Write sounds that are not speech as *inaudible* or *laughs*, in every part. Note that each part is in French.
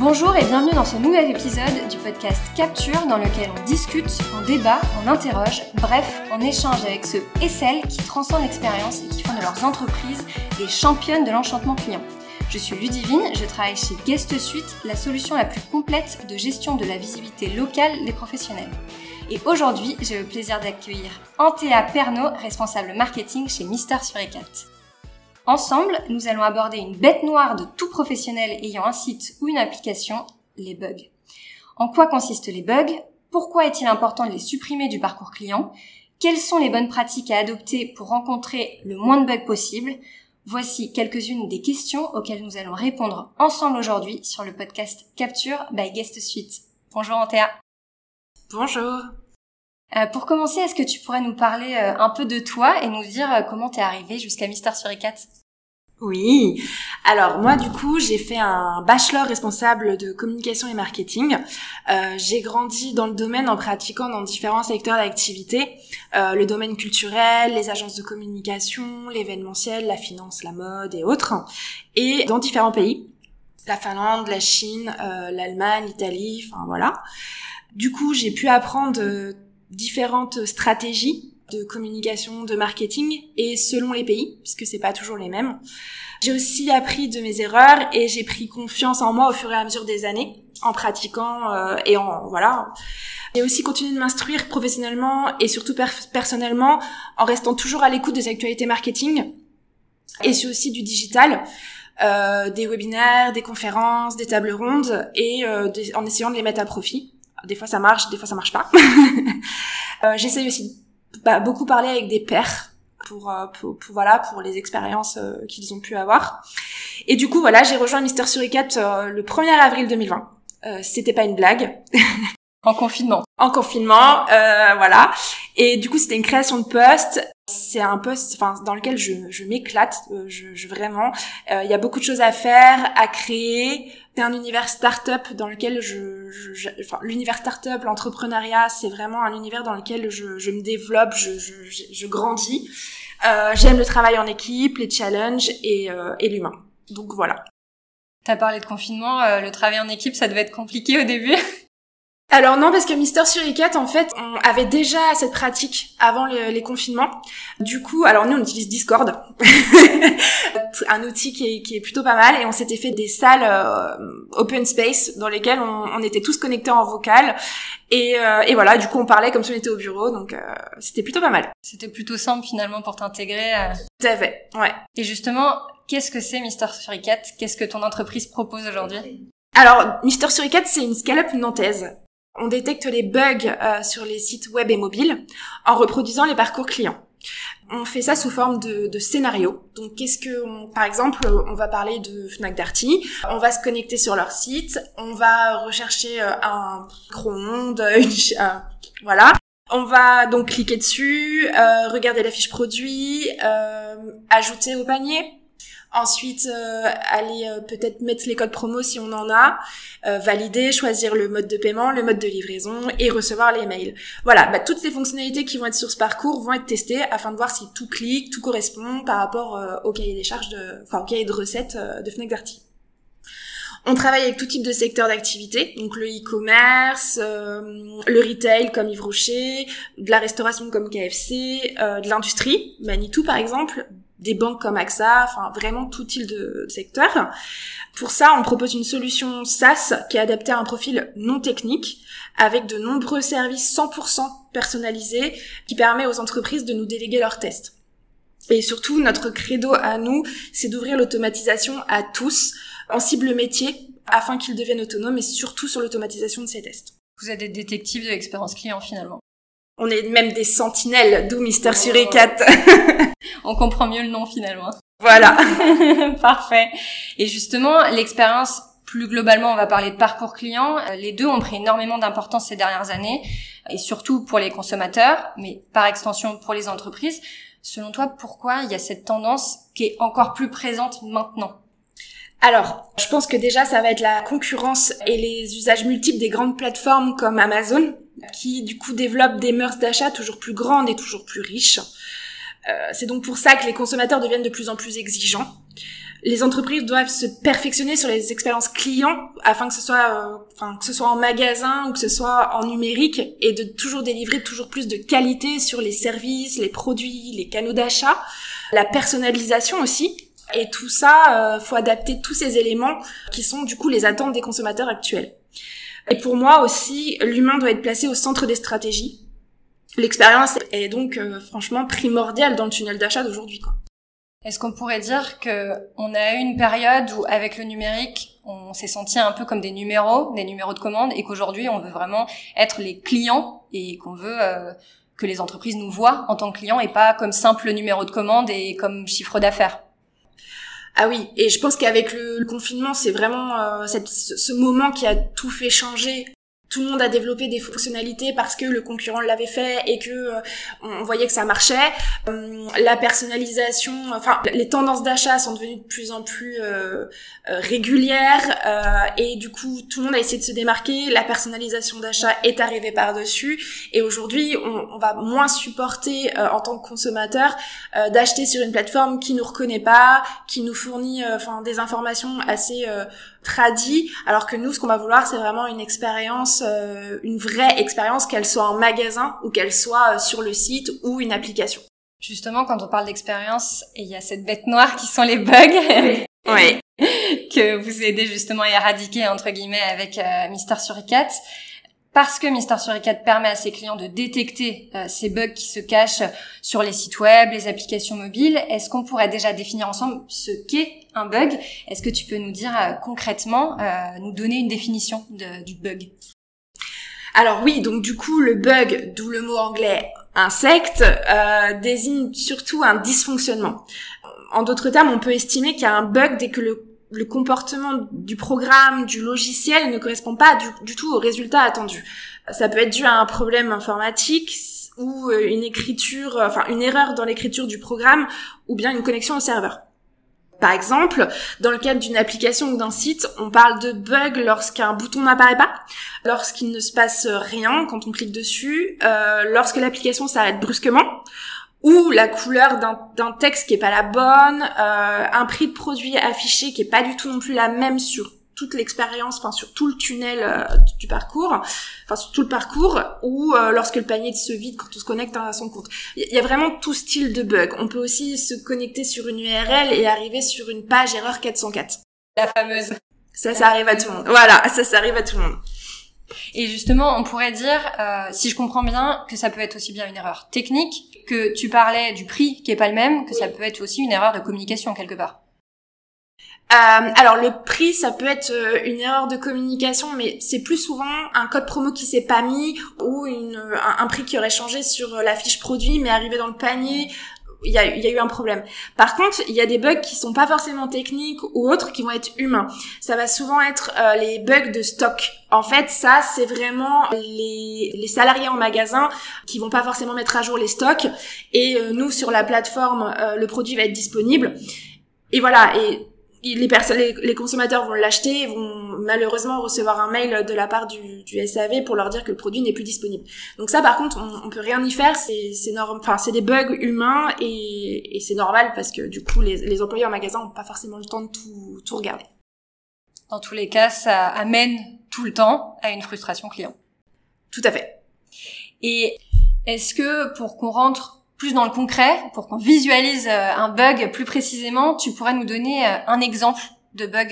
Bonjour et bienvenue dans ce nouvel épisode du podcast Capture dans lequel on discute, on débat, on interroge, bref, on échange avec ceux et celles qui transcendent l'expérience et qui font de leurs entreprises des championnes de l'enchantement client. Je suis Ludivine, je travaille chez Guest Suite, la solution la plus complète de gestion de la visibilité locale des professionnels. Et aujourd'hui, j'ai le plaisir d'accueillir Antea Pernaud, responsable marketing chez Mister Suricat. Ensemble, nous allons aborder une bête noire de tout professionnel ayant un site ou une application, les bugs. En quoi consistent les bugs? Pourquoi est-il important de les supprimer du parcours client? Quelles sont les bonnes pratiques à adopter pour rencontrer le moins de bugs possible? Voici quelques-unes des questions auxquelles nous allons répondre ensemble aujourd'hui sur le podcast Capture by Guest Suite. Bonjour Antea. Bonjour. Euh, pour commencer, est-ce que tu pourrais nous parler euh, un peu de toi et nous dire euh, comment t'es arrivé jusqu'à Mister Suricat oui. Alors moi du coup j'ai fait un bachelor responsable de communication et marketing. Euh, j'ai grandi dans le domaine en pratiquant dans différents secteurs d'activité, euh, le domaine culturel, les agences de communication, l'événementiel, la finance, la mode et autres, et dans différents pays, la Finlande, la Chine, euh, l'Allemagne, l'Italie, enfin voilà. Du coup j'ai pu apprendre différentes stratégies de communication, de marketing et selon les pays, puisque c'est pas toujours les mêmes. J'ai aussi appris de mes erreurs et j'ai pris confiance en moi au fur et à mesure des années en pratiquant euh, et en voilà. J'ai aussi continué de m'instruire professionnellement et surtout personnellement en restant toujours à l'écoute des actualités marketing et c'est aussi du digital. Euh, des webinaires, des conférences, des tables rondes et euh, en essayant de les mettre à profit. Des fois ça marche, des fois ça marche pas. *laughs* euh, J'essaye aussi bah, beaucoup parler avec des pairs pour, euh, pour, pour, voilà pour les expériences euh, qu'ils ont pu avoir. Et du coup voilà, j'ai rejoint Mister Suricat euh, le 1er avril 2020. c'était pas une blague. En confinement. en confinement, voilà. Et du coup, c'était une création de poste. C'est un poste, enfin, dans lequel je, je m'éclate, je, je, vraiment. Il y a beaucoup de choses à faire, à créer c'est un univers start-up dans lequel je, je, enfin l'univers start-up, l'entrepreneuriat, c'est vraiment un univers dans lequel je, je me développe, je, je, je grandis. Euh, J'aime le travail en équipe, les challenges et, euh, et l'humain. Donc voilà. T'as parlé de confinement, euh, le travail en équipe, ça devait être compliqué au début. *laughs* Alors non, parce que Mister Suricat, en fait, on avait déjà cette pratique avant les confinements. Du coup, alors nous, on utilise Discord, *laughs* un outil qui est, qui est, plutôt pas mal, et on s'était fait des salles euh, open space dans lesquelles on, on, était tous connectés en vocal, et, euh, et, voilà, du coup, on parlait comme si on était au bureau, donc euh, c'était plutôt pas mal. C'était plutôt simple finalement pour t'intégrer. Tout à fait, ouais. Et justement, qu'est-ce que c'est Mister Suricat? Qu'est-ce que ton entreprise propose aujourd'hui? Alors, Mister Suricat, c'est une scale-up nantaise on détecte les bugs euh, sur les sites web et mobiles en reproduisant les parcours clients. On fait ça sous forme de, de scénario. Donc, qu'est-ce que, par exemple, on va parler de Fnac Darty. On va se connecter sur leur site. On va rechercher euh, un micro-ondes, *laughs* voilà. On va donc cliquer dessus, euh, regarder la fiche produit, ajouter au panier, Ensuite, euh, aller euh, peut-être mettre les codes promo si on en a, euh, valider, choisir le mode de paiement, le mode de livraison et recevoir les mails. Voilà, bah, toutes les fonctionnalités qui vont être sur ce parcours vont être testées afin de voir si tout clique, tout correspond par rapport au cahier des charges de, enfin au cahier de recettes de Fnac Darty. On travaille avec tout type de secteur d'activité, donc le e-commerce, le retail comme Yves Rocher, de la restauration comme KFC, de l'industrie, Manitou par exemple, des banques comme AXA, enfin vraiment tout type de secteur. Pour ça, on propose une solution SaaS qui est adaptée à un profil non technique avec de nombreux services 100% personnalisés qui permet aux entreprises de nous déléguer leurs tests. Et surtout, notre credo à nous, c'est d'ouvrir l'automatisation à tous en cible métier afin qu'ils deviennent autonomes et surtout sur l'automatisation de ces tests. Vous êtes des détectives de l'expérience client finalement. On est même des sentinelles, d'où Mister Suricat. *laughs* On comprend mieux le nom finalement. Voilà. *laughs* Parfait. Et justement, l'expérience, plus globalement, on va parler de parcours client. Euh, les deux ont pris énormément d'importance ces dernières années, et surtout pour les consommateurs, mais par extension pour les entreprises. Selon toi, pourquoi il y a cette tendance qui est encore plus présente maintenant? Alors, je pense que déjà, ça va être la concurrence et les usages multiples des grandes plateformes comme Amazon, qui du coup développent des mœurs d'achat toujours plus grandes et toujours plus riches. Euh, c'est donc pour ça que les consommateurs deviennent de plus en plus exigeants. les entreprises doivent se perfectionner sur les expériences clients afin que ce soit, euh, enfin, que ce soit en magasin ou que ce soit en numérique et de toujours délivrer toujours plus de qualité sur les services, les produits, les canaux d'achat, la personnalisation aussi. Et tout ça, euh, faut adapter tous ces éléments qui sont du coup les attentes des consommateurs actuels. Et pour moi aussi, l'humain doit être placé au centre des stratégies. L'expérience est donc euh, franchement primordiale dans le tunnel d'achat d'aujourd'hui. Est-ce qu'on pourrait dire que on a eu une période où, avec le numérique, on s'est senti un peu comme des numéros, des numéros de commande, et qu'aujourd'hui, on veut vraiment être les clients et qu'on veut euh, que les entreprises nous voient en tant que clients et pas comme simple numéro de commande et comme chiffre d'affaires? Ah oui, et je pense qu'avec le, confinement, c'est vraiment euh, cette, ce moment qui a tout fait changer tout le monde a développé des fonctionnalités parce que le concurrent l'avait fait et que euh, on voyait que ça marchait. Euh, la personnalisation, enfin les tendances d'achat sont devenues de plus en plus euh, régulières et du coup tout le monde a essayé de se démarquer. La personnalisation d'achat est arrivée par dessus et aujourd'hui on, on, va moins supporter en tant que consommateur d'acheter sur une plateforme qui nous reconnaît pas, qui nous fournit enfin des informations assez tradies, alors que nous ce qu'on va vouloir c'est vraiment une expérience euh, une vraie expérience, qu'elle soit en magasin ou qu'elle soit euh, sur le site ou une application. Justement, quand on parle d'expérience, il y a cette bête noire qui sont les bugs. *laughs* Oui. que vous aidez justement à éradiquer entre guillemets avec euh, Mister Suricat parce que Mister Suricat permet à ses clients de détecter euh, ces bugs qui se cachent sur les sites web, les applications mobiles, est-ce qu'on pourrait déjà définir ensemble ce qu'est un bug? Est-ce que tu peux nous dire concrètement, nous donner une définition du bug? Alors oui, donc du coup, le bug, d'où le mot anglais insecte, euh, désigne surtout un dysfonctionnement. En d'autres termes, on peut estimer qu'il y a un bug dès que le, comportement du programme, du logiciel ne correspond pas du, tout au résultat attendu. Ça peut être dû à un problème informatique ou euh, une écriture, enfin une erreur dans l'écriture du programme ou bien une connexion au serveur. Par exemple, dans le cadre d'une application ou d'un site, on parle de bug lorsqu'un bouton n'apparaît pas, lorsqu'il ne se passe rien quand on clique dessus, euh, lorsque l'application s'arrête brusquement, ou la couleur d'un texte qui est pas la bonne, euh, un prix de produit affiché qui est pas du tout non plus la même sur toute l'expérience, enfin sur tout le tunnel euh, du parcours, enfin sur tout le parcours, ou euh, lorsque le panier se vide quand on se connecte à son compte. Il y a vraiment tout style de bug. On peut aussi se connecter sur une URL et arriver sur une page erreur 404. La fameuse. Ça, ça arrive à tout le monde. Voilà, ça, ça arrive à tout le monde. Et justement, on pourrait dire, euh, si je comprends bien, que ça peut être aussi bien une erreur technique, que tu parlais du prix qui est pas le même, que ça peut être aussi une erreur de communication quelque part. Euh, alors le prix, ça peut être euh, une erreur de communication, mais c'est plus souvent un code promo qui s'est pas mis ou une, un, prix qui aurait changé sur la fiche produit, mais arrivé dans le panier. Il y, a, y a eu un problème. Par contre, il y a des bugs qui sont pas forcément techniques ou autres, qui vont être humains. Ça va souvent être euh, les bugs de stock. En fait, ça, c'est vraiment les, les salariés en magasin qui vont pas forcément mettre à jour les stocks. Et nous, sur la plateforme, le produit va être disponible. Et voilà. Et les, personnes, les, consommateurs vont l'acheter, vont malheureusement recevoir un mail de la part du, du, SAV pour leur dire que le produit n'est plus disponible. Donc ça, par contre, on, on peut rien y faire. C'est c'est enfin c'est des bugs humains et, et c'est normal parce que du coup les, les employés en magasin n'ont pas forcément le temps de tout tout regarder. Dans tous les cas, ça amène tout le temps à une frustration client. Tout à fait. Et est-ce que pour qu'on rentre plus dans le concret, pour qu'on visualise euh, un bug plus précisément, tu pourrais nous donner euh, un exemple de bug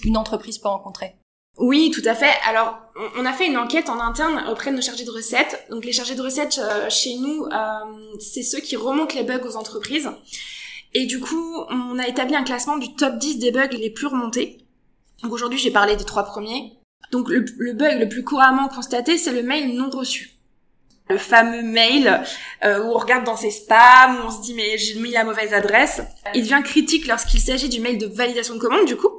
qu'une euh, entreprise peut rencontrer oui, tout à fait. Alors, on a fait une enquête en interne auprès de nos chargés de recettes. Donc, les chargés de recettes chez nous, c'est ceux qui remontent les bugs aux entreprises. Et du coup, on a établi un classement du top 10 des bugs les plus remontés. Donc, aujourd'hui, j'ai parlé des trois premiers. Donc, le, le bug le plus couramment constaté, c'est le mail non reçu le fameux mail euh, où on regarde dans ses spams, où on se dit mais j'ai mis la mauvaise adresse. Il devient critique lorsqu'il s'agit du mail de validation de commande du coup.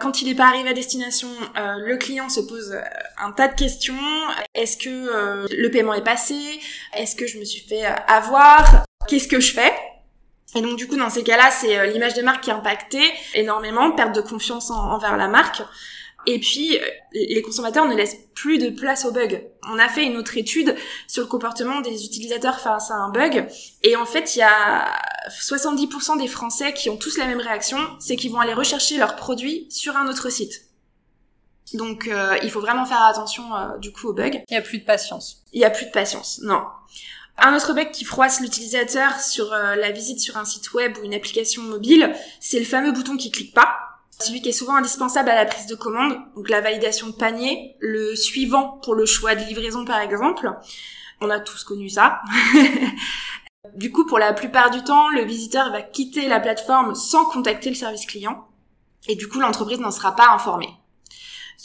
Quand il n'est pas arrivé à destination, euh, le client se pose euh, un tas de questions. Est-ce que le paiement est passé? Est-ce que je me suis fait avoir? Qu'est-ce que je fais? Et donc du coup dans ces cas-là, c'est l'image de marque qui est impactée énormément, perte de confiance envers la marque. Et puis les consommateurs ne laissent plus de place aux bugs. On a fait une autre étude sur le comportement des utilisateurs face à un bug et en fait il y a 70% des Français qui ont tous la même réaction, c'est qu'ils vont aller rechercher leurs produits sur un autre site. Donc euh, il faut vraiment faire attention euh, du coup aux bugs. Il y a plus de patience. Il y a plus de patience, non. Un autre bug qui froisse l'utilisateur sur euh, la visite sur un site web ou une application mobile, c'est le fameux bouton qui clique pas. Celui qui est souvent indispensable à la prise de commande, donc la validation de panier, le suivant pour le choix de livraison par exemple. On a tous connu ça. *laughs* du coup, pour la plupart du temps, le visiteur va quitter la plateforme sans contacter le service client. Et du coup, l'entreprise n'en sera pas informée.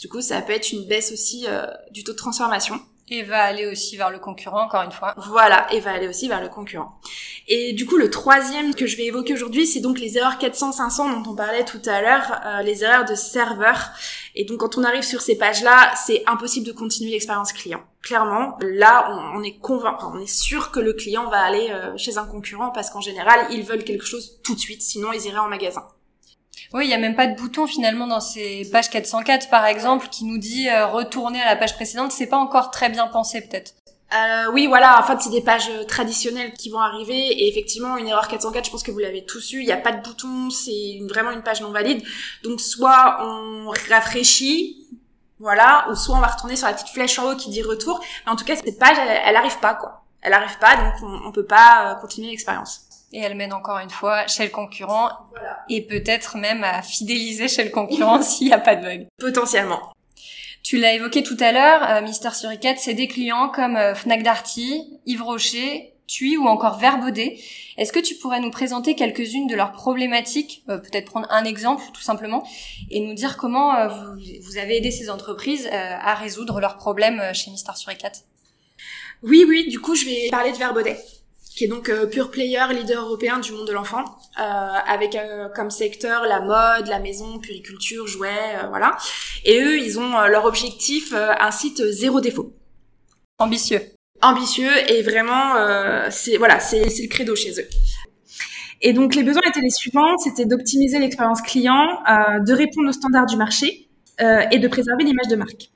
Du coup, ça peut être une baisse aussi euh, du taux de transformation. Et va aller aussi vers le concurrent, encore une fois. Voilà, et va aller aussi vers le concurrent. Et du coup, le troisième que je vais évoquer aujourd'hui, c'est donc les erreurs 400-500 dont on parlait tout à l'heure, euh, les erreurs de serveur. Et donc, quand on arrive sur ces pages-là, c'est impossible de continuer l'expérience client. Clairement, là, on, est convaincu, on est sûr que le client va aller euh, chez un concurrent parce qu'en général, ils veulent quelque chose tout de suite, sinon ils iraient en magasin. Oui, il y a même pas de bouton finalement dans ces pages 404 par exemple qui nous dit euh, retourner à la page précédente. C'est pas encore très bien pensé peut-être. Euh, oui, voilà. En fait, c'est des pages euh, traditionnelles qui vont arriver. Et effectivement, une erreur 404, je pense que vous l'avez tous eu. Il n'y a pas de bouton. C'est vraiment une page non valide. Donc, soit on rafraîchit, voilà, ou soit on va retourner sur la petite flèche en haut qui dit retour. Mais en tout cas, cette page, elle, elle arrive pas, quoi. Elle arrive pas, donc on, on peut pas euh, continuer l'expérience et elle mène encore une fois chez le concurrent et peut-être même à fidéliser chez le concurrent *laughs* s'il n'y a pas de bug. Potentiellement. Tu l'as évoqué tout à l'heure, euh, Mister Suricat, c'est des clients comme euh, Fnac Darty, Yves Rocher, TUI ou encore Verbaudet. Est-ce que tu pourrais nous présenter quelques-unes de leurs problématiques, euh, peut-être prendre un exemple tout simplement, et nous dire comment vous, vous, avez aidé ces entreprises à résoudre leurs problèmes chez Mister Suricat Oui, oui, du coup je vais parler de Verbaudet qui est donc euh, pure player, leader européen du monde de l'enfant, euh, avec euh, comme secteur la mode, la maison, puriculture, jouets, euh, voilà. Et eux, ils ont leur objectif un site zéro défaut. Ambitieux. Ambitieux et vraiment, c'est voilà, c'est le credo chez eux. Et donc les besoins étaient les suivants, c'était d'optimiser l'expérience client, de répondre aux standards du marché et de préserver l'image de marque.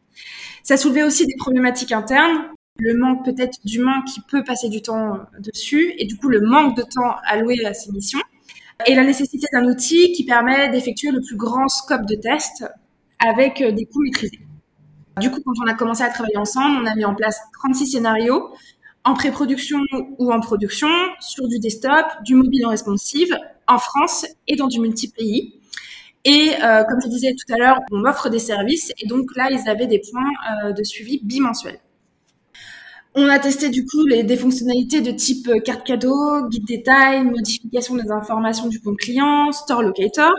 Ça soulevait aussi des problématiques internes, le manque peut-être d'humains qui peut passer du temps euh, dessus et du coup le manque de temps alloué à ces missions et la nécessité d'un outil qui permet d'effectuer le plus grand scope de tests avec euh, des coûts maîtrisés. Du coup, quand on a commencé à travailler ensemble, on a mis en place 36 scénarios en pré-production ou en production, sur du desktop, du mobile en responsive, en France et dans du multi-pays. Et euh, comme je disais tout à l'heure, on offre des services et donc là, ils avaient des points de suivi bimensuels. On a testé du coup des fonctionnalités de type euh, carte cadeau, guide détail, modification des informations du compte client, store locator.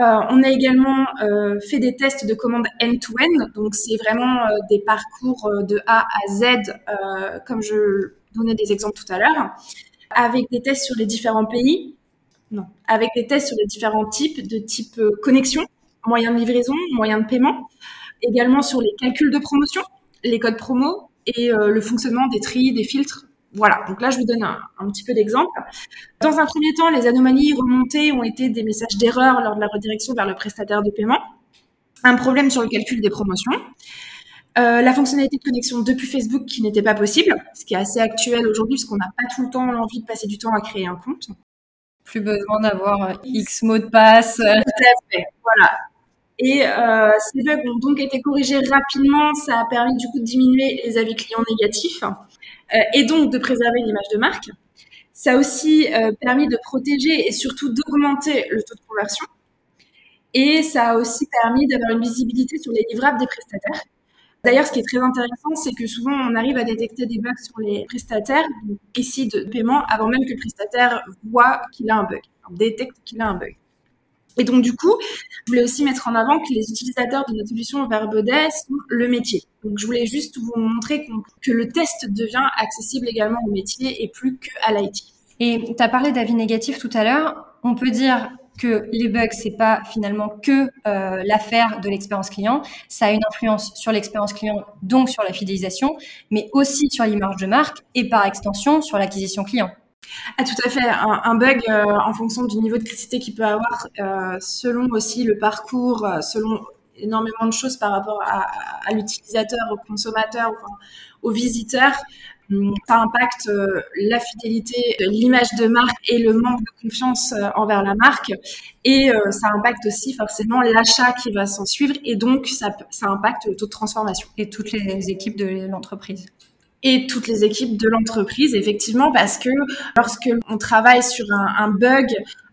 Euh, on a également euh, fait des tests de commande end-to-end, donc c'est vraiment des parcours de A à Z, comme je donnais des exemples tout à l'heure, avec des tests sur les différents pays, non, avec des tests sur les différents types de type connexion, moyen de livraison, moyen de paiement, également sur les calculs de promotion, les codes promo, et euh, le fonctionnement des tris, des filtres. Voilà, donc là je vous donne un, petit peu d'exemple. Dans un premier temps, les anomalies remontées ont été des messages d'erreur lors de la redirection vers le prestataire de paiement, un problème sur le calcul des promotions, euh, la fonctionnalité de connexion depuis Facebook qui n'était pas possible, ce qui est assez actuel aujourd'hui parce qu'on n'a pas tout le temps l'envie de passer du temps à créer un compte. Plus besoin d'avoir X mots de passe. Tout à fait, voilà. Et euh, ces bugs ont donc été corrigés rapidement. Ça a permis du coup de diminuer les avis clients négatifs euh, et donc de préserver l'image de marque. Ça a aussi euh, permis de protéger et surtout d'augmenter le taux de conversion. Et ça a aussi permis d'avoir une visibilité sur les livrables des prestataires. D'ailleurs, ce qui est très intéressant, c'est que souvent on arrive à détecter des bugs sur les prestataires, ici de paiement, avant même que le prestataire voit qu'il a un bug, détecte qu'il a un bug. Et donc, du coup, je voulais aussi mettre en avant que les utilisateurs de notre solution Verbaudet sont le métier. Donc, je voulais juste vous montrer que le test devient accessible également au métier et plus qu'à l'IT. Et tu as parlé d'avis négatifs tout à l'heure. On peut dire que les bugs, c'est pas finalement que euh, l'affaire de l'expérience client. Ça a une influence sur l'expérience client, donc sur la fidélisation, mais aussi sur l'image de marque et par extension sur l'acquisition client. Ah, tout à fait. Un, bug, euh, en fonction du niveau de criticité qu'il peut avoir, euh, selon aussi le parcours, euh, selon énormément de choses par rapport à, l'utilisateur, au consommateur, aux visiteurs. Hum, ça impacte la fidélité, l'image de marque et le manque de confiance envers la marque. Et ça impacte aussi forcément l'achat qui va s'en suivre et donc ça, ça impacte le taux de transformation. Et toutes les équipes de l'entreprise et toutes les équipes de l'entreprise, effectivement, parce que lorsque on travaille sur un, bug,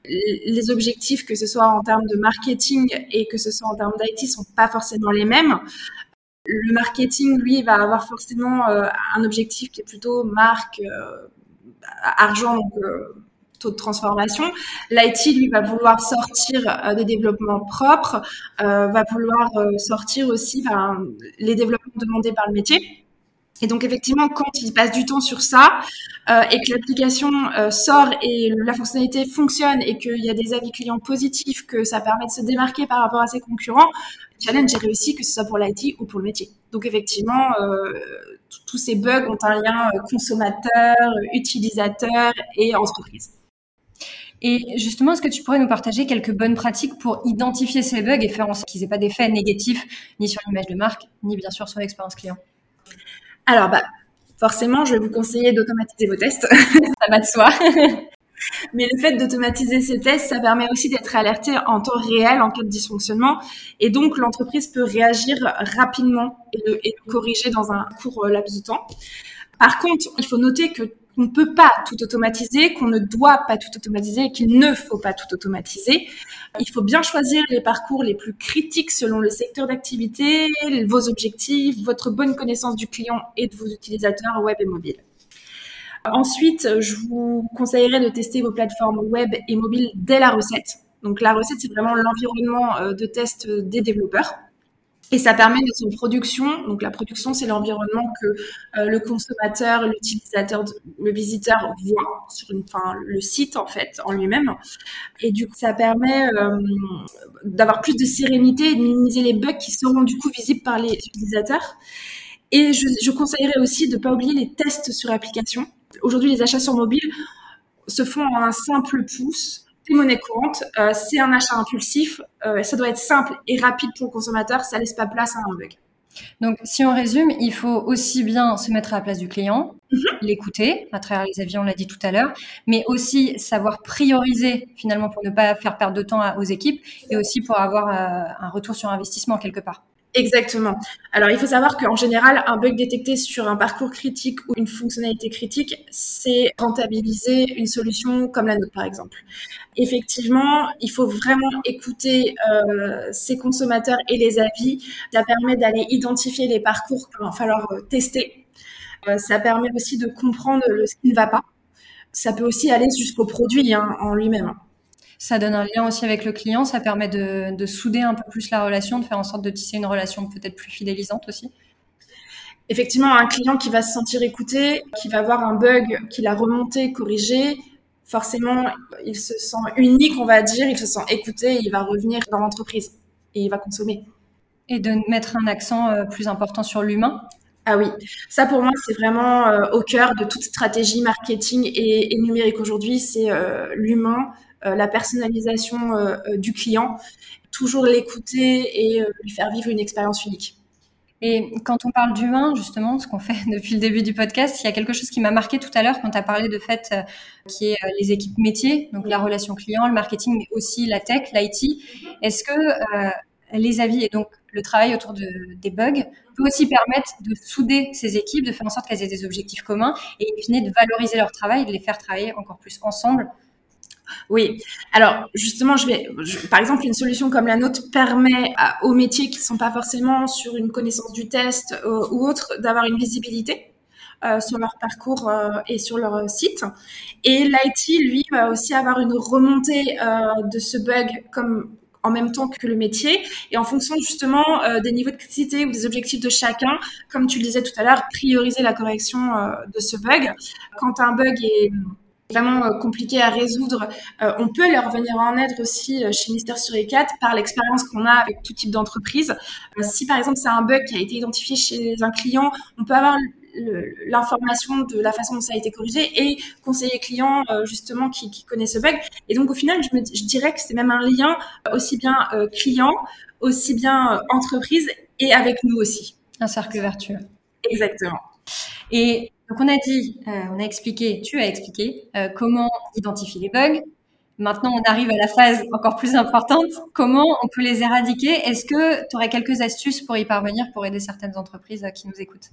les objectifs, que ce soit en termes de marketing et que ce soit en termes d'IT, sont pas forcément les mêmes. Le marketing, lui, va avoir forcément euh, un objectif qui est plutôt marque, euh, argent, euh, taux de transformation. L'IT, lui, va vouloir sortir des développements propres, va vouloir sortir aussi les développements demandés par le métier. Et donc effectivement, quand il passe du temps sur ça euh, et que l'application euh, sort et la fonctionnalité fonctionne et qu'il y a des avis clients positifs, que ça permet de se démarquer par rapport à ses concurrents, le challenge est réussi, que ce soit pour l'IT ou pour le métier. Donc effectivement, euh, tous ces bugs ont un lien consommateur, utilisateur et entreprise. Et justement, est-ce que tu pourrais nous partager quelques bonnes pratiques pour identifier ces bugs et faire en sorte qu'ils n'aient pas d'effet négatif ni sur l'image de marque, ni bien sûr sur l'expérience client? Alors, bah, forcément, je vais vous conseiller d'automatiser vos tests. *laughs* ça va de soi. *laughs* Mais le fait d'automatiser ces tests, ça permet aussi d'être alerté en temps réel en cas de dysfonctionnement. Et donc, l'entreprise peut réagir rapidement et le, et le corriger dans un court euh, laps de temps. Par contre, il faut noter que qu'on ne peut pas tout automatiser, qu'on ne doit pas tout automatiser qu'il ne faut pas tout automatiser. Il faut bien choisir les parcours les plus critiques selon le secteur d'activité, vos objectifs, votre bonne connaissance du client et de vos utilisateurs web et mobile. Ensuite, je vous conseillerais de tester vos plateformes web et mobiles dès la recette. Donc la recette, c'est vraiment l'environnement euh, de test des développeurs. Et ça permet de son production. Donc la production, c'est l'environnement que euh, le consommateur, l'utilisateur, le visiteur voit sur une, le site en fait en lui-même. Et du coup, ça permet euh, d'avoir plus de sérénité et de minimiser les bugs qui seront du coup visibles par les utilisateurs. Et je, je conseillerais aussi de ne pas oublier les tests sur application. Aujourd'hui, les achats sur mobile se font en un simple pouce monnaie courante, euh, c'est un achat impulsif, euh, ça doit être simple et rapide pour le consommateur, ça laisse pas place à un bug. Donc, si on résume, il faut aussi bien se mettre à la place du client, mhm. l'écouter à travers les avis, on l'a dit tout à l'heure, mais aussi savoir prioriser finalement pour ne pas faire perdre de temps aux équipes et aussi pour avoir euh, un retour sur investissement quelque part. Exactement. Alors, il faut savoir qu'en général, un bug détecté sur un parcours critique ou une fonctionnalité critique, c'est rentabiliser une solution comme la nôtre, par exemple. Effectivement, il faut vraiment écouter euh, ses consommateurs et les avis. Ça permet d'aller identifier les parcours qu'il va falloir euh, tester. Euh, ça permet aussi de comprendre ce qui ne va pas. Ça peut aussi aller jusqu'au produit hein, en lui-même. Ça donne un lien aussi avec le client, ça permet de, de souder un peu plus la relation, de faire en sorte de tisser une relation peut-être plus fidélisante aussi. Effectivement, un client qui va se sentir écouté, qui va voir un bug qu'il a remonté, corrigé, forcément, il se sent unique, on va dire, il se sent écouté, il va revenir dans l'entreprise et il va consommer. Et de mettre un accent euh, plus important sur l'humain ah oui, ça pour moi c'est vraiment euh, au cœur de toute stratégie marketing et, numérique aujourd'hui, c'est euh, l'humain, la personnalisation euh, euh, du client, toujours l'écouter et lui faire vivre une expérience unique. Et quand on parle d'humain, justement, ce qu'on *laughs* fait depuis le début du podcast, il y a quelque chose qui m'a marqué tout à l'heure quand tu as parlé de fait qui est les équipes métiers, donc la relation client, le marketing, mais aussi la tech, l'IT. Est-ce que les avis et donc le travail autour de, des bugs peut aussi permettre de souder ces équipes, de faire en sorte qu'elles aient des objectifs communs et de valoriser leur travail de les faire travailler encore plus ensemble oui. Alors justement, je vais, par exemple, une solution comme la nôtre permet aux métiers qui ne sont pas forcément sur une connaissance du test euh, ou autre d'avoir une visibilité. Euh, sur leur parcours euh, et sur leur site. Et l'IT, lui, va aussi avoir une remontée de ce bug comme en même temps que le métier et en fonction justement des niveaux de criticité ou des objectifs de chacun, comme tu le disais tout à l'heure, prioriser la correction de ce bug. Quand un bug est vraiment euh, compliqué à résoudre, euh, on peut leur venir en aide aussi euh, chez Mister sur 4 par l'expérience qu'on a avec tout type d'entreprise. si par exemple c'est un bug qui a été identifié chez un client, on peut avoir l'information de la façon dont ça a été corrigé et conseiller client justement qui, qui, connaît ce bug. Et donc au final, je, me, je dirais que c'est même un lien aussi bien client, aussi bien entreprise et avec nous aussi. Un cercle vertueux. Exactement. Et donc on a dit, euh, on a expliqué, tu as expliqué euh, comment identifier les bugs. Maintenant, on arrive à la phase encore plus importante. Comment on peut les éradiquer? Est-ce que tu aurais quelques astuces pour y parvenir pour aider certaines entreprises euh, qui nous écoutent?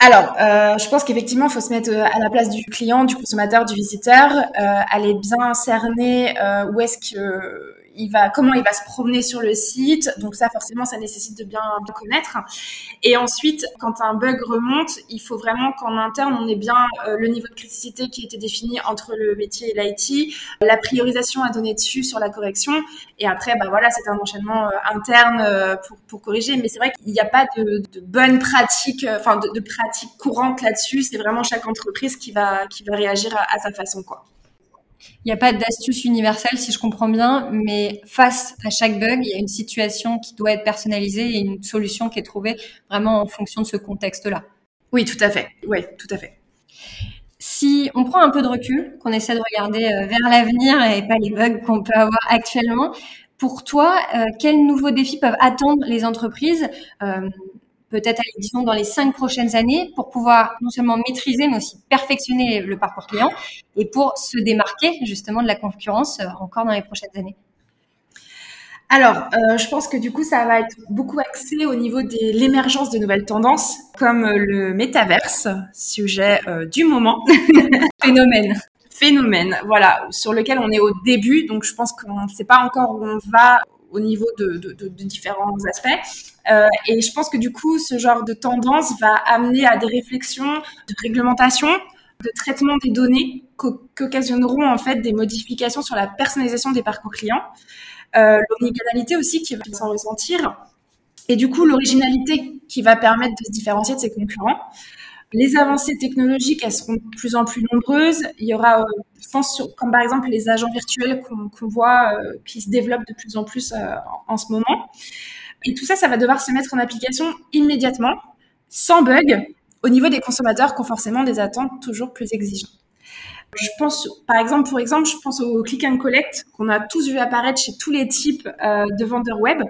Alors, je pense qu'effectivement, il faut se mettre à la place du client, du consommateur, du visiteur, aller bien cerner où est-ce que il va, comment il va se promener sur le site. Donc ça, forcément, ça nécessite de bien, connaître. Et ensuite, quand un bug remonte, il faut vraiment qu'en interne, on ait bien euh, le niveau de criticité qui été défini entre le métier et l'IT, la priorisation à donner dessus sur la correction. Et après, bah voilà, c'est un enchaînement euh, interne euh, pour, corriger. Mais c'est vrai qu'il n'y a pas de, bonnes pratiques, enfin de, pratiques courantes là-dessus. C'est vraiment chaque entreprise qui va, qui va réagir à, à sa façon, quoi. Il n'y a pas d'astuce universelle, si je comprends bien, mais face à chaque bug, il y a une situation qui doit être personnalisée et une solution qui est trouvée vraiment en fonction de ce contexte-là. Oui, tout à fait. Oui, tout à fait. Si on prend un peu de recul, qu'on essaie de regarder euh, vers l'avenir et pas les bugs qu'on peut avoir actuellement, pour toi, euh, quels nouveaux défis peuvent attendre les entreprises euh, peut-être, disons, dans les cinq prochaines années pour pouvoir non seulement maîtriser, mais aussi perfectionner le parcours client et pour se démarquer justement de la concurrence euh, encore dans les prochaines années alors, euh, je pense que du coup, ça va être beaucoup axé au niveau de l'émergence de nouvelles tendances, comme euh, le métaverse, sujet du moment. *laughs* Phénomène. Phénomène, voilà, sur lequel on est au début, donc je pense qu'on ne sait pas encore où on va au niveau de, différents aspects. Euh, et je pense que du coup, ce genre de tendance va amener à des réflexions de réglementation, de traitement des données qu'occasionneront en fait des modifications sur la personnalisation des parcours clients, euh, aussi qui va s'en ressentir, et du coup l'originalité qui va permettre de se différencier de ses concurrents. Les avancées technologiques, elles seront de plus en plus nombreuses. Il y aura, euh, je pense, comme par exemple les agents virtuels qu'on voit euh, qui se développent de plus en plus euh, en, ce moment. Et tout ça, ça va devoir se mettre en application immédiatement, sans bug, au niveau des consommateurs qui ont forcément des attentes toujours plus exigeantes. Je pense, par exemple, pour exemple, je pense au click and collect qu'on a tous vu apparaître chez tous les types de vendeurs web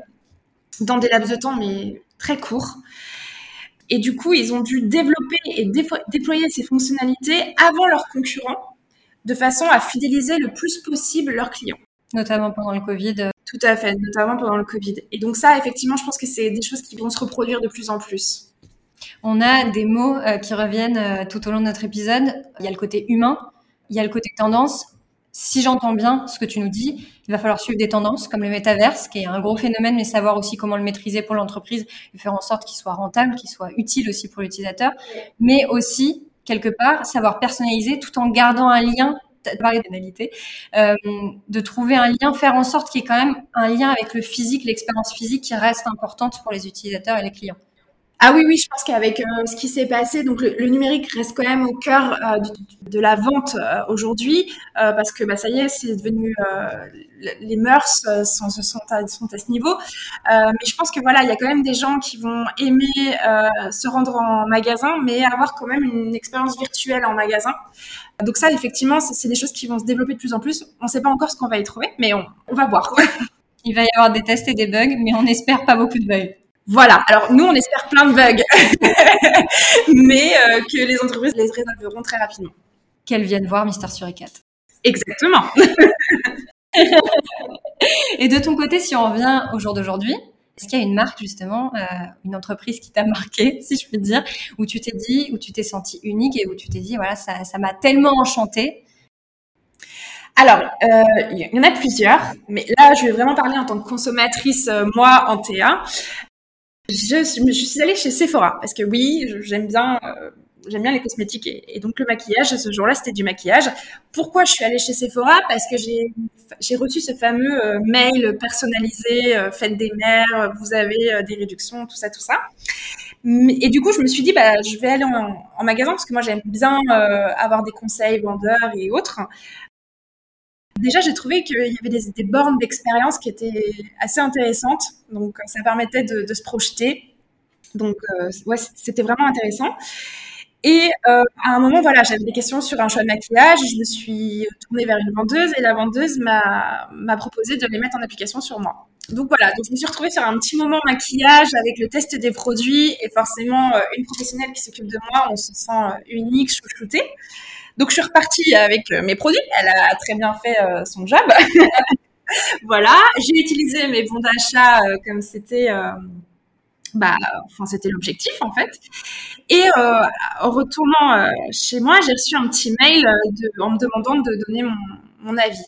dans des laps de temps mais très courts. Et du coup, ils ont dû développer et déployer ces fonctionnalités avant leurs concurrents, de façon à fidéliser le plus possible leurs clients. Notamment pendant le Covid. Tout à fait, notamment pendant le Covid. Et donc ça, effectivement, je pense que c'est des choses qui vont se reproduire de plus en plus. On a des mots euh, qui reviennent euh, tout au long de notre épisode. Il y a le côté humain, il y a le côté tendance, si j'entends bien ce que tu nous dis, il va falloir suivre des tendances comme le métaverse, qui est un gros phénomène, mais savoir aussi comment le maîtriser pour l'entreprise et faire en sorte qu'il soit rentable, qu'il soit utile aussi pour l'utilisateur, mais aussi, quelque part, savoir personnaliser tout en gardant un lien parler d'analité, euh, de trouver un lien, faire en sorte qu'il y ait quand même un lien avec le physique, l'expérience physique qui reste importante pour les utilisateurs et les clients. Ah oui, oui, je pense qu'avec euh, ce qui s'est passé, donc le, numérique reste quand même au cœur euh, de, la vente euh, aujourd'hui, parce que bah, ça y est, c'est devenu les mœurs sont, à, ce niveau. mais je pense que voilà, il y a quand même des gens qui vont aimer se rendre en magasin, mais avoir quand même une expérience virtuelle en magasin. Donc ça, effectivement, c'est des choses qui vont se développer de plus en plus. On ne sait pas encore ce qu'on va y trouver, mais on, on va voir. *laughs* il va y avoir des tests et des bugs, mais on espère pas beaucoup de bugs. Voilà. Alors nous, on espère plein de bugs, *laughs* mais euh, que les entreprises les résolveront très rapidement. Qu'elles viennent voir Mister Suricat. Exactement. *laughs* Et de ton côté, si on revient au jour d'aujourd'hui, est-ce qu'il y a une marque justement, euh, une entreprise qui t'a marqué, si je puis dire, où tu t'es dit, où tu t'es senti unique et où tu t'es dit, voilà, ça, m'a tellement enchanté alors, euh, il y en a plusieurs, mais là, je vais vraiment parler en tant que consommatrice, moi, en TA. Je, suis allée chez Sephora parce que oui, j'aime bien, euh, j'aime bien les cosmétiques et, donc le maquillage. Ce jour-là, c'était du maquillage. Pourquoi je suis allée chez Sephora? Parce que j'ai reçu ce fameux euh, mail personnalisé, euh, faites des mères, vous avez des réductions, tout ça, tout ça. Et du coup, je me suis dit, bah, je vais aller en magasin parce que moi, j'aime bien avoir des conseils vendeurs et autres. Déjà, j'ai trouvé qu'il y avait des, bornes d'expérience qui étaient assez intéressantes. Donc, ça permettait de, se projeter. Donc, ouais, c'était vraiment intéressant. Et euh, à un moment, voilà, j'avais des questions sur un choix de maquillage. Je me suis tournée vers une vendeuse et la vendeuse m'a proposé de les mettre en application sur moi. Donc voilà, donc je me suis retrouvée sur un petit moment maquillage avec le test des produits et forcément euh, une professionnelle qui s'occupe de moi, on se sent euh, unique, chouchoutée. Donc je suis repartie avec mes produits. Elle a très bien fait son job. *laughs* voilà, j'ai utilisé mes bons d'achat comme c'était bah, enfin, c'était l'objectif en fait. Et euh, en retournant euh, chez moi, j'ai reçu un petit mail euh, en me demandant de donner mon, mon avis.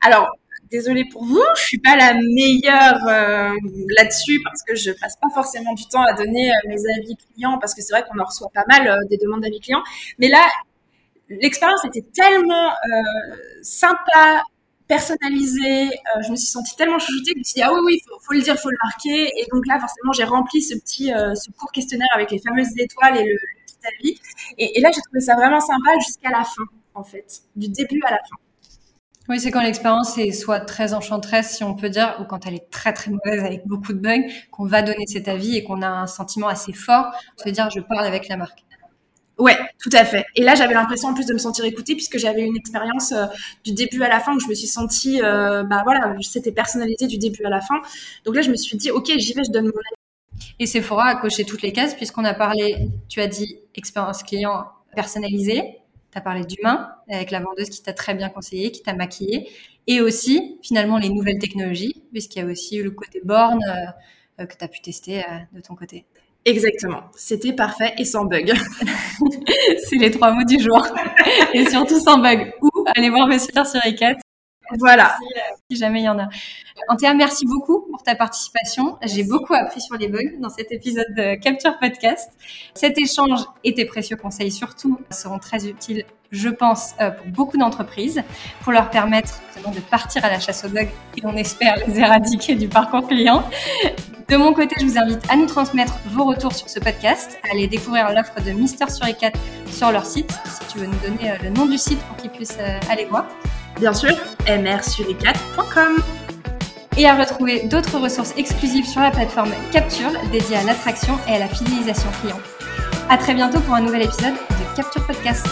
Alors, désolée pour vous, je suis pas la meilleure euh, là-dessus parce que je passe pas forcément du temps à donner mes avis clients parce que c'est vrai qu'on en reçoit pas mal des demandes d'avis clients. Mais là, l'expérience était tellement sympa, personnalisé. Euh, je me suis sentie tellement chouchoutée que je me suis dit, ah oui, oui, faut, le dire, faut le marquer. Et donc là, forcément, j'ai rempli ce petit euh, ce court questionnaire avec les fameuses étoiles et le, petit avis. Et, là, j'ai trouvé ça vraiment sympa jusqu'à la fin, en fait, du début à la fin. Oui, c'est quand l'expérience est soit très enchanteresse, si on peut dire, ou quand elle est très très mauvaise avec beaucoup de bugs, qu'on va donner cet avis et qu'on a un sentiment assez fort, se dire je parle avec la marque. Ouais, tout à fait. Et là, j'avais l'impression en plus de me sentir écoutée puisque j'avais une expérience euh, du début à la fin où je me suis sentie, euh, bah voilà, c'était personnalisé du début à la fin. Donc là, je me suis dit, ok, j'y vais, je donne mon avis. Et Sephora a coché toutes les cases puisqu'on a parlé, tu as dit expérience client personnalisée, tu as parlé d'humain avec la vendeuse qui t'a très bien conseillé, qui t'a maquillé, et aussi finalement les nouvelles technologies puisqu'il y a aussi le côté borne euh, que tu as pu tester de ton côté. Exactement. C'était parfait et sans bug. *laughs* c'est les trois mots du jour. et surtout sans bug. Ou allez voir mes sur. Voilà. Si, jamais il y en a. Anthea, merci beaucoup pour ta participation. J'ai beaucoup appris sur les bugs dans cet épisode de Capture Podcast. Cet échange et tes précieux conseils surtout seront très utiles, je pense, euh, pour beaucoup d'entreprises, pour leur permettre de partir à la chasse aux bugs et on espère les éradiquer du parcours client. De mon côté, je vous invite à nous transmettre vos retours sur ce podcast, à aller découvrir l'offre de Mister sur E4 sur leur site, si tu veux nous donner euh, le nom du site pour qu'ils puissent euh, aller voir. Bien sûr, mrsuricate.com. Et à retrouver d'autres ressources exclusives sur la plateforme Capture dédiée à l'attraction et à la fidélisation client. À très bientôt pour un nouvel épisode de Capture Podcast.